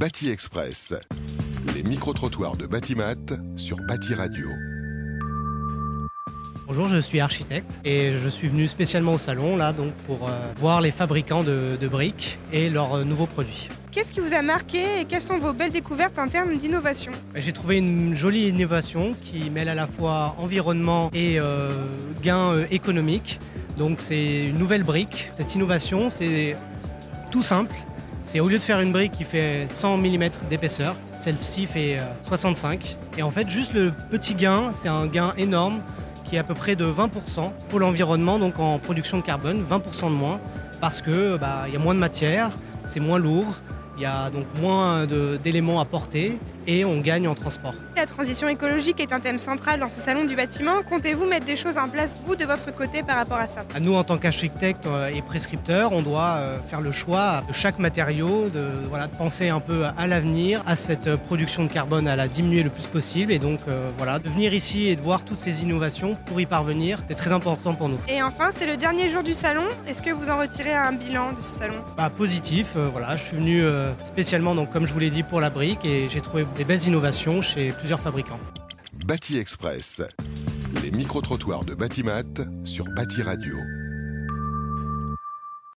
Bâti Express. Les micro-trottoirs de Batimat sur Bâti Radio. Bonjour, je suis architecte et je suis venu spécialement au salon là donc pour euh, voir les fabricants de, de briques et leurs euh, nouveaux produits. Qu'est-ce qui vous a marqué et quelles sont vos belles découvertes en termes d'innovation? J'ai trouvé une jolie innovation qui mêle à la fois environnement et euh, gain euh, économique. Donc c'est une nouvelle brique. Cette innovation, c'est tout simple. C'est au lieu de faire une brique qui fait 100 mm d'épaisseur, celle-ci fait euh, 65. Et en fait, juste le petit gain, c'est un gain énorme qui est à peu près de 20% pour l'environnement, donc en production de carbone, 20% de moins, parce que bah, il y a moins de matière, c'est moins lourd, il y a donc moins d'éléments à porter et on gagne en transport. La transition écologique est un thème central dans ce salon du bâtiment. Comptez-vous mettre des choses en place, vous, de votre côté, par rapport à ça? Nous, en tant qu'architectes euh, et prescripteurs, on doit euh, faire le choix de chaque matériau, de, voilà, de penser un peu à l'avenir, à cette euh, production de carbone, à la diminuer le plus possible. Et donc, euh, voilà, de venir ici et de voir toutes ces innovations pour y parvenir, c'est très important pour nous. Et enfin, c'est le dernier jour du salon. Est-ce que vous en retirez un bilan de ce salon? Bah, positif, euh, voilà, je suis venu euh, spécialement, donc, comme je vous l'ai dit, pour la brique et j'ai trouvé des belles innovations chez plusieurs fabricants. Bâti Express. Les micro-trottoirs de Batimat sur Bâti Radio.